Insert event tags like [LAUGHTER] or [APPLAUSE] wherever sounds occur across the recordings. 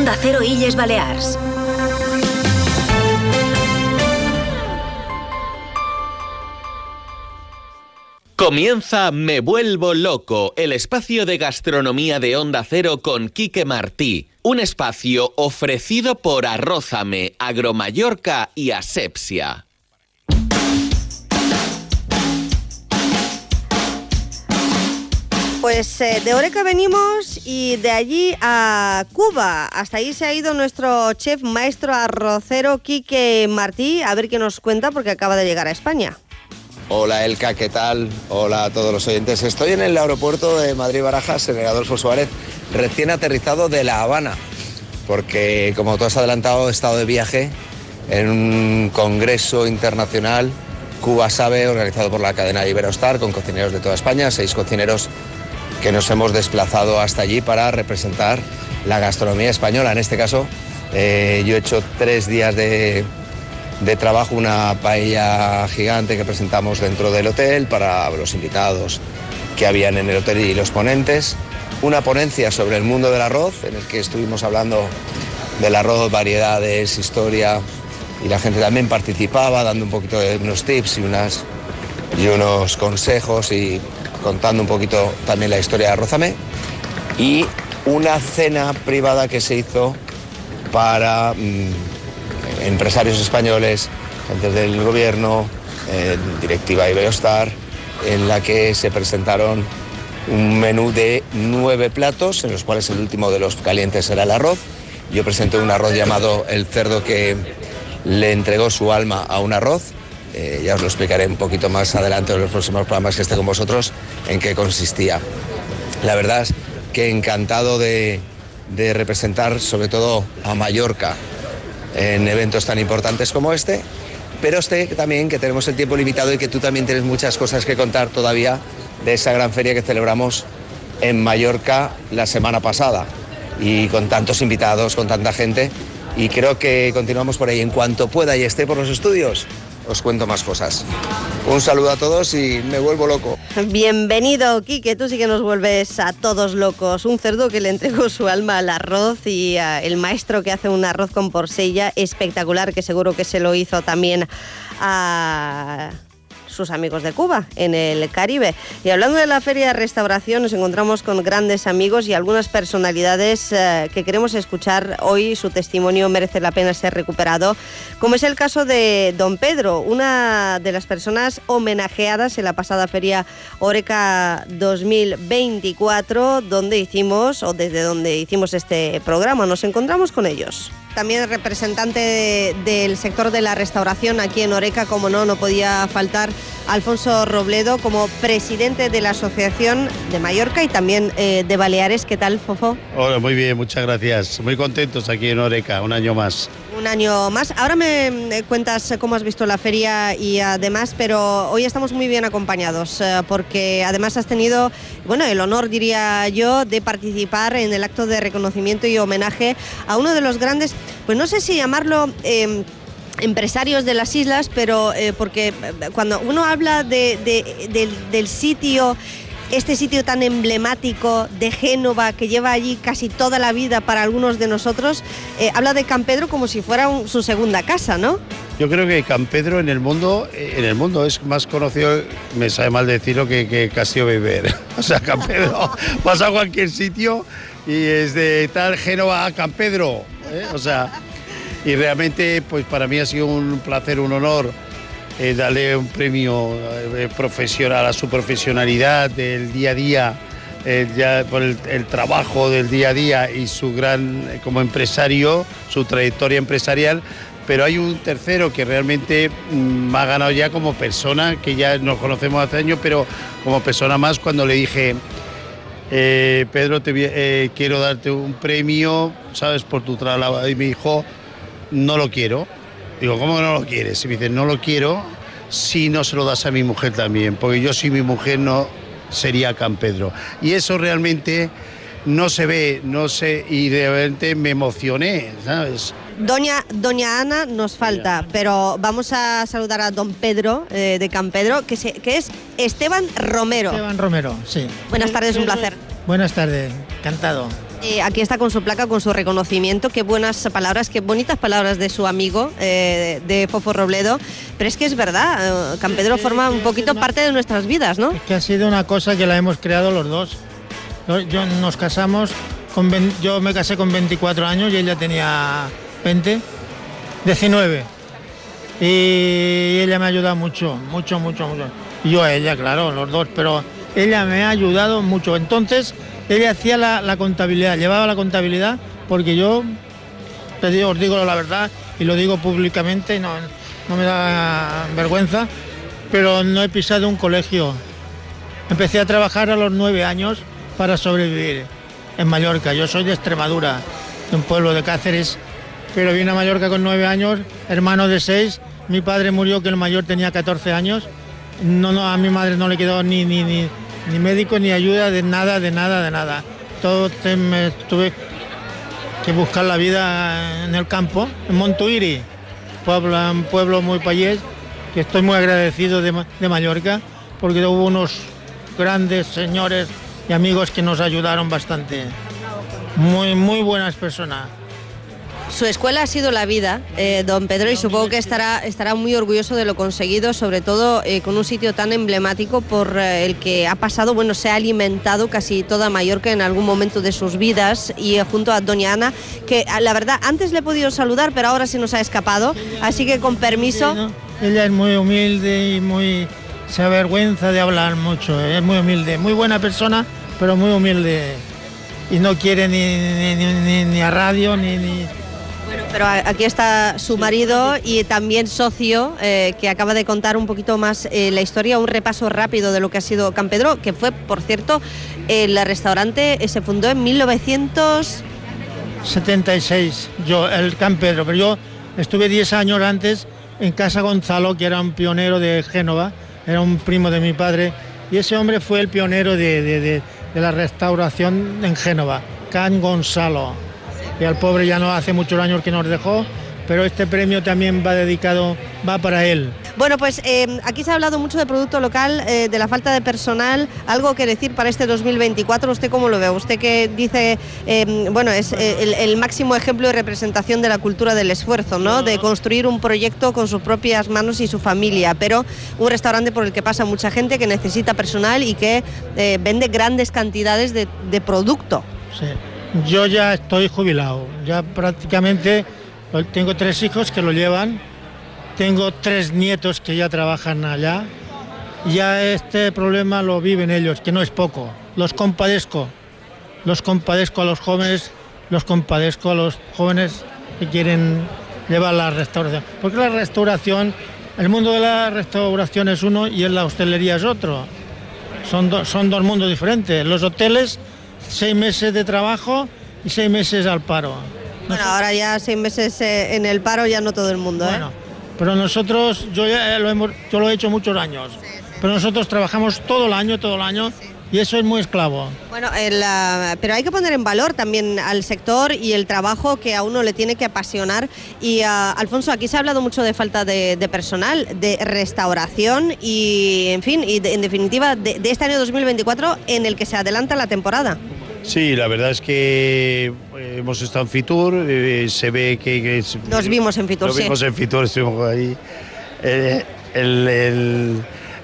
Onda Cero Illes Balears. Comienza Me Vuelvo Loco, el espacio de gastronomía de Onda Cero con Quique Martí. Un espacio ofrecido por Arrózame, Agromallorca y Asepsia. Pues eh, de Oreca venimos y de allí a Cuba. Hasta ahí se ha ido nuestro chef maestro arrocero Quique Martí. A ver qué nos cuenta porque acaba de llegar a España. Hola Elka, ¿qué tal? Hola a todos los oyentes. Estoy en el aeropuerto de Madrid-Barajas, en el Adolfo Suárez, recién aterrizado de La Habana, porque como tú has adelantado, he estado de viaje en un congreso internacional Cuba Sabe, organizado por la cadena Iberostar, con cocineros de toda España, seis cocineros que nos hemos desplazado hasta allí para representar la gastronomía española. En este caso, eh, yo he hecho tres días de, de trabajo una paella gigante que presentamos dentro del hotel para los invitados que habían en el hotel y los ponentes, una ponencia sobre el mundo del arroz en el que estuvimos hablando del arroz, variedades, historia y la gente también participaba dando un poquito de unos tips y, unas, y unos consejos y contando un poquito también la historia de Arrózame y una cena privada que se hizo para... Mm, empresarios españoles, gente del gobierno, eh, directiva Iberostar, en la que se presentaron un menú de nueve platos, en los cuales el último de los calientes era el arroz. Yo presenté un arroz llamado el cerdo que le entregó su alma a un arroz. Eh, ya os lo explicaré un poquito más adelante en los próximos programas que esté con vosotros en qué consistía. La verdad es que encantado de, representar sobre todo a Mallorca, en eventos tan importantes como este, pero sé también que tenemos el tiempo limitado y que tú también tienes muchas cosas que contar todavía de esa gran feria que celebramos en Mallorca la semana pasada y con tantos invitados, con tanta gente y creo que continuamos por ahí. En cuanto pueda y esté por los estudios, os cuento más cosas. Un saludo a todos y me vuelvo loco. Bienvenido, Quique. Tú sí que nos vuelves a todos locos. Un cerdo que le entregó su alma al arroz y uh, el maestro que hace un arroz con porsella espectacular, que seguro que se lo hizo también a sus amigos de Cuba, en el Caribe. Y hablando de la Feria de Restauración, nos encontramos con grandes amigos y algunas personalidades eh, que queremos escuchar hoy. Su testimonio merece la pena ser recuperado, como es el caso de don Pedro, una de las personas homenajeadas en la pasada Feria Oreca 2024, donde hicimos, o desde donde hicimos este programa. Nos encontramos con ellos también representante de, del sector de la restauración aquí en Oreca, como no, no podía faltar Alfonso Robledo como presidente de la Asociación de Mallorca y también eh, de Baleares. ¿Qué tal, Fofo? Hola, muy bien, muchas gracias. Muy contentos aquí en Oreca, un año más. Un año más. Ahora me cuentas cómo has visto la feria y además, pero hoy estamos muy bien acompañados eh, porque además has tenido, bueno, el honor, diría yo, de participar en el acto de reconocimiento y homenaje a uno de los grandes, pues no sé si llamarlo... Eh, empresarios de las islas, pero eh, porque eh, cuando uno habla de, de, del, del sitio este sitio tan emblemático de Génova que lleva allí casi toda la vida para algunos de nosotros, eh, habla de Campedro como si fuera un, su segunda casa, ¿no? Yo creo que Campedro en el mundo, eh, en el mundo es más conocido, me sabe mal decirlo, que, que Castillo Beber. [LAUGHS] O sea, Campedro, vas [LAUGHS] a cualquier sitio y es de tal Génova a Campedro. ¿eh? O sea, y realmente pues para mí ha sido un placer, un honor eh, darle un premio eh, profesional a su profesionalidad del día a día, eh, ya por el, trabajo del día a día y su gran, eh, como empresario, su trayectoria empresarial. Pero hay un tercero que realmente mm, me ha ganado ya como persona, que ya nos conocemos hace años, pero como persona más cuando le dije, Pedro, quiero darte un premio, ¿sabes? Por tu trabajo. Y me dijo, no lo quiero. Digo, ¿cómo que no lo quieres? Y me dice, no lo quiero si no se lo das a mi mujer también, porque yo si mi mujer no sería Campedro. Y eso realmente no se ve, no sé, y de repente me emocioné, ¿sabes? Doña, doña Ana nos falta, pero vamos a saludar a don Pedro eh, de Campedro, que, se, que es Esteban Romero. Esteban Romero, sí. Buenas tardes, un placer. Buenas tardes, encantado. Eh, aquí está con su placa, con su reconocimiento. Qué buenas palabras, qué bonitas palabras de su amigo, eh, de Fofo Robledo. Pero es que es verdad, Campedro forma un poquito parte de nuestras vidas, ¿no? que ha sido una cosa que la hemos creado los dos. Yo, nos casamos, con, yo me casé con 24 años y ella tenía 20, 19. Y ella me ha ayudado mucho, mucho, mucho, mucho. Y yo a ella, claro, los dos, pero ella me ha ayudado mucho. Entonces, ella hacía la, contabilidad, llevaba la contabilidad, porque yo, os digo la verdad y lo digo públicamente, no, no me da vergüenza, pero no he pisado un colegio. Empecé a trabajar a los nueve años para sobrevivir en Mallorca. Yo soy de Extremadura, de un pueblo de Cáceres, pero vine a Mallorca con nueve años, hermano de seis. Mi padre murió que el mayor tenía 14 años. No, no, a mi madre no le quedó ni, ni, ni, médico ni ayuda de nada, de nada, de nada. Todo me tuve que buscar la vida en el campo, en Montuiri, pueblo, un pueblo muy payés, que estoy muy agradecido de, de Mallorca, porque hubo unos grandes señores y amigos que nos ayudaron bastante. Muy, muy buenas personas. Su escuela ha sido la vida, eh, don Pedro, y supongo que estará, estará muy orgulloso de lo conseguido, sobre todo eh, con un sitio tan emblemático por eh, el que ha pasado, bueno, se ha alimentado casi toda Mallorca en algún momento de sus vidas y junto a doña Ana, que la verdad antes le he podido saludar, pero ahora se nos ha escapado, así que con permiso. Ella es muy humilde y muy se avergüenza de hablar mucho, es muy humilde, muy buena persona, pero muy humilde y no quiere ni, ni a radio ni, ni pero aquí está su marido y también socio, eh, que acaba de contar un poquito más eh, la historia, un repaso rápido de lo que ha sido Campedro, que fue, por cierto, el restaurante eh, se fundó en 1976, yo, el Campedro, pero yo estuve 10 años antes en Casa Gonzalo, que era un pionero de Génova, era un primo de mi padre, y ese hombre fue el pionero de, de la restauración en Génova, Can Gonzalo y al pobre ya no hace muchos años que nos dejó, pero este premio también va dedicado, va para él. Bueno, pues eh, aquí se ha hablado mucho de producto local, eh, de la falta de personal. ¿Algo que decir para este 2024? ¿Usted cómo lo ve? Usted que dice, eh, bueno, es el, máximo ejemplo de representación de la cultura del esfuerzo, ¿no? De construir un proyecto con sus propias manos y su familia, pero un restaurante por el que pasa mucha gente que necesita personal y que vende grandes cantidades de, de producto. Sí. Yo ya estoy jubilado, ya prácticamente tengo tres hijos que lo llevan, tengo tres nietos que ya trabajan allá, ya este problema lo viven ellos, que no es poco. Los compadezco, los compadezco a los jóvenes, los compadezco a los jóvenes que quieren llevar la restauración. Porque la restauración, el mundo de la restauración es uno y en la hostelería es otro. Son, son dos mundos diferentes. Los hoteles seis meses de trabajo y seis meses al paro. Bueno, ahora ya seis meses eh, en el paro ya no todo el mundo, ¿eh? bueno, Pero nosotros, yo ya lo, hemos, yo lo he hecho muchos años, pero nosotros trabajamos todo el año, todo el año. Y eso es muy esclavo. Bueno, pero hay que poner en valor también al sector y el trabajo que a uno le tiene que apasionar. Y ah, Alfonso, aquí se ha hablado mucho de falta de, personal, de restauración y, en fin, y en definitiva, de, de este año 2024 en el que se adelanta la temporada. Sí, la verdad es que eh, hemos estado en Fitur, eh, se ve que, Nos vimos en Fitur, Nos vimos en Fitur, estuvimos ahí. Eh,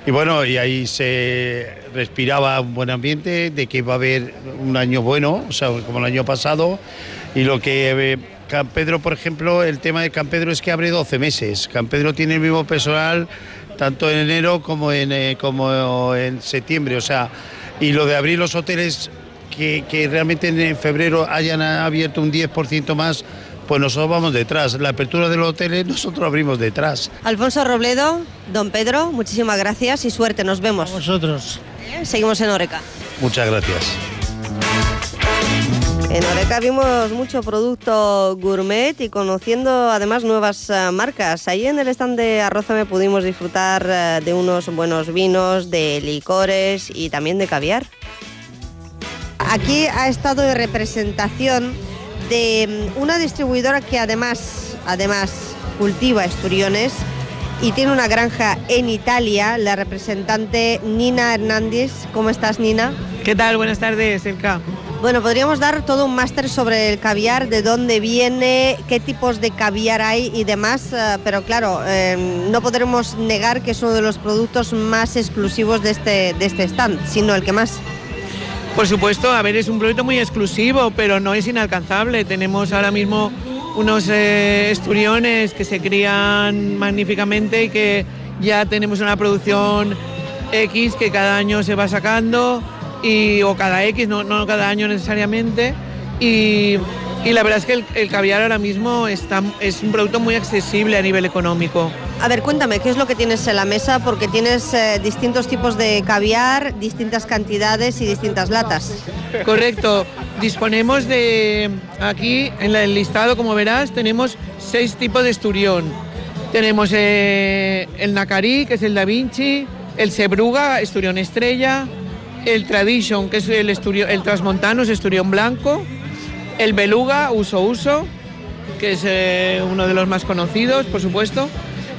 y bueno, y ahí se respiraba un buen ambiente, de que iba a haber un año bueno, o sea, como el año pasado, y lo que... Campedro, por ejemplo, el tema de Campedro es que abre 12 meses. Campedro tiene el mismo personal tanto en enero como en, como en septiembre, o sea, y lo de abrir los hoteles que, realmente en febrero hayan abierto un 10% más, pues nosotros vamos detrás. La apertura de los hoteles nosotros abrimos detrás. Alfonso Robledo, don Pedro, muchísimas gracias y suerte, nos vemos. Nosotros. ¿Eh? Seguimos en Oreca. Muchas gracias. En Oreca vimos mucho producto gourmet y conociendo además nuevas eh, marcas. Ahí en el stand de me pudimos disfrutar eh, de unos buenos vinos, de licores y también de caviar. Aquí ha estado de representación de mm, una distribuidora que además, además cultiva esturiones y tiene una granja en Italia, la representante Nina Hernández. ¿Cómo estás, Nina? ¿Qué tal? Buenas tardes, Elka. Bueno, podríamos dar todo un máster sobre el caviar, de dónde viene, qué tipos de caviar hay y demás, eh, pero claro, em, no podremos negar que es uno de los productos más exclusivos de este, de este stand, sino el que más. Por supuesto, a ver, es un producto muy exclusivo, pero no es inalcanzable. Tenemos ahora mismo unos eh, esturiones que se crían magníficamente y que ya tenemos una producción X que cada año se va sacando y, o cada X, no, no cada año necesariamente. Y, y la verdad es que el, el, caviar ahora mismo está, es un producto muy accesible a nivel económico. A ver, cuéntame, ¿qué es lo que tienes en la mesa? Porque tienes eh, distintos tipos de caviar, distintas cantidades y distintas latas. Correcto. Disponemos de, aquí en el listado, como verás, tenemos seis tipos de esturión. Tenemos eh, el Nacarí, que es el Da Vinci, el Sebruga, esturión estrella, el Tradition, que es el, esturio, el Transmontano, es esturión blanco, el Beluga, uso uso, que es eh, uno de los más conocidos, por supuesto,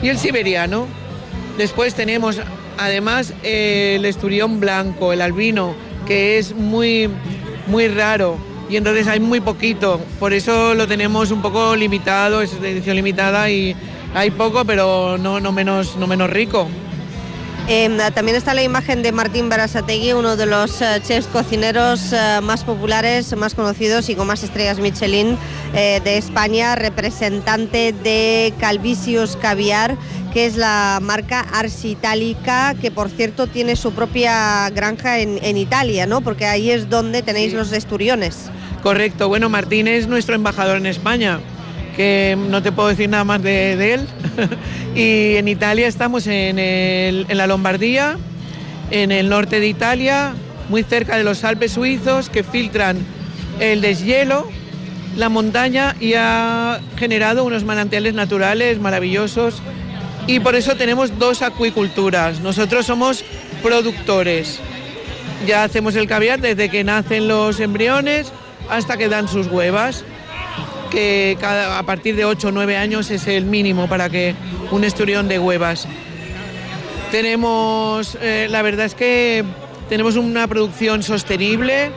y el Siberiano. Después tenemos además el esturión blanco, el albino, que es muy, muy raro y entonces hay muy poquito, por eso lo tenemos un poco limitado, es de edición limitada y hay poco, pero no, no, menos, no menos rico. Eh, también está la imagen de Martín Barasategui, uno de los uh, chefs cocineros uh, más populares, más conocidos y con más estrellas Michelin eh, de España, representante de Calvisius Caviar, que es la marca Arsi Itálica, que por cierto tiene su propia granja en, en Italia, ¿no? Porque ahí es donde tenéis sí. los esturiones. Correcto, bueno, Martín es nuestro embajador en España que no te puedo decir nada más de, él. [LAUGHS] y en Italia estamos en, el, en, la Lombardía, en el norte de Italia, muy cerca de los Alpes suizos, que filtran el deshielo, la montaña y ha generado unos manantiales naturales maravillosos. Y por eso tenemos dos acuiculturas. Nosotros somos productores. Ya hacemos el caviar desde que nacen los embriones hasta que dan sus huevas que a partir de 8 o 9 años es el mínimo para que un esturión de huevas. Tenemos, eh, la verdad es que tenemos una producción sostenible,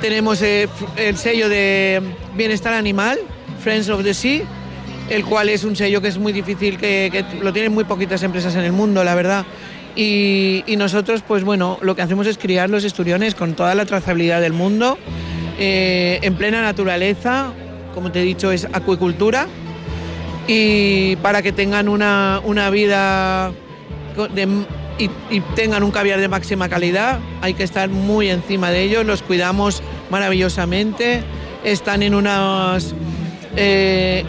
tenemos eh, el sello de bienestar animal, Friends of the Sea, el cual es un sello que es muy difícil, que, lo tienen muy poquitas empresas en el mundo, la verdad. Y, y, nosotros, pues bueno, lo que hacemos es criar los esturiones con toda la trazabilidad del mundo, eh, en plena naturaleza, como te he dicho, es acuicultura. Y para que tengan una, una vida y, tengan un caviar de máxima calidad hay que estar muy encima de ellos, los cuidamos maravillosamente, están en unas... Eh,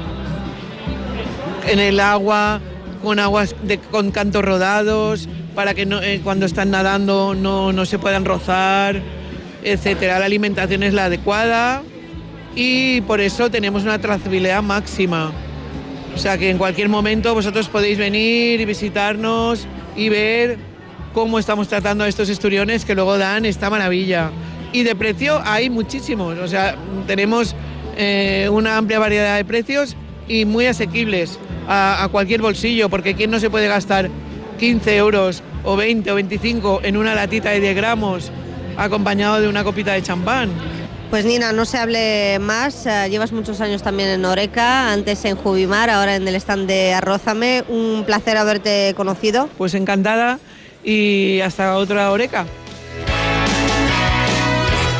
en el agua, con aguas de, con cantos rodados, para que eh, cuando están nadando no, no se puedan rozar, etcétera. La alimentación es la adecuada, y por eso tenemos una trazabilidad máxima. O sea que en cualquier momento vosotros podéis venir y visitarnos y ver cómo estamos tratando a estos esturiones que luego dan esta maravilla. Y de precio hay muchísimos, o sea, tenemos eh, una amplia variedad de precios y muy asequibles a, cualquier bolsillo, porque ¿quién no se puede gastar 15 euros o 20 o 25 en una latita de 10 gramos acompañado de una copita de champán? Pues Nina, no se hable más. Uh, llevas muchos años también en Oreca, antes en Jubimar, ahora en el stand de Arrózame. Un placer haberte conocido. Pues encantada y hasta otra Oreca.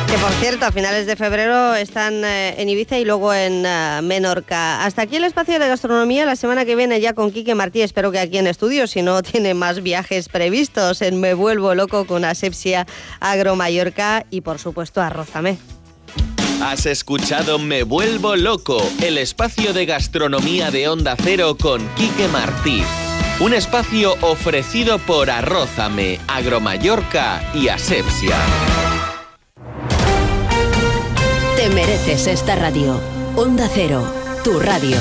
Que por cierto, a finales de febrero están eh, en Ibiza y luego en uh, Menorca. Hasta aquí el espacio de gastronomía. La semana que viene ya con Quique Martí, espero que aquí en estudio, si no tiene más viajes previstos en Me Vuelvo Loco con Asepsia Agro Mallorca y por supuesto Arrózame. Has escuchado Me Vuelvo Loco, el espacio de gastronomía de Onda Cero con Quique Martí. Un espacio ofrecido por Arrózame, Agromallorca y Asepsia. Te mereces esta radio. Onda Cero, tu radio.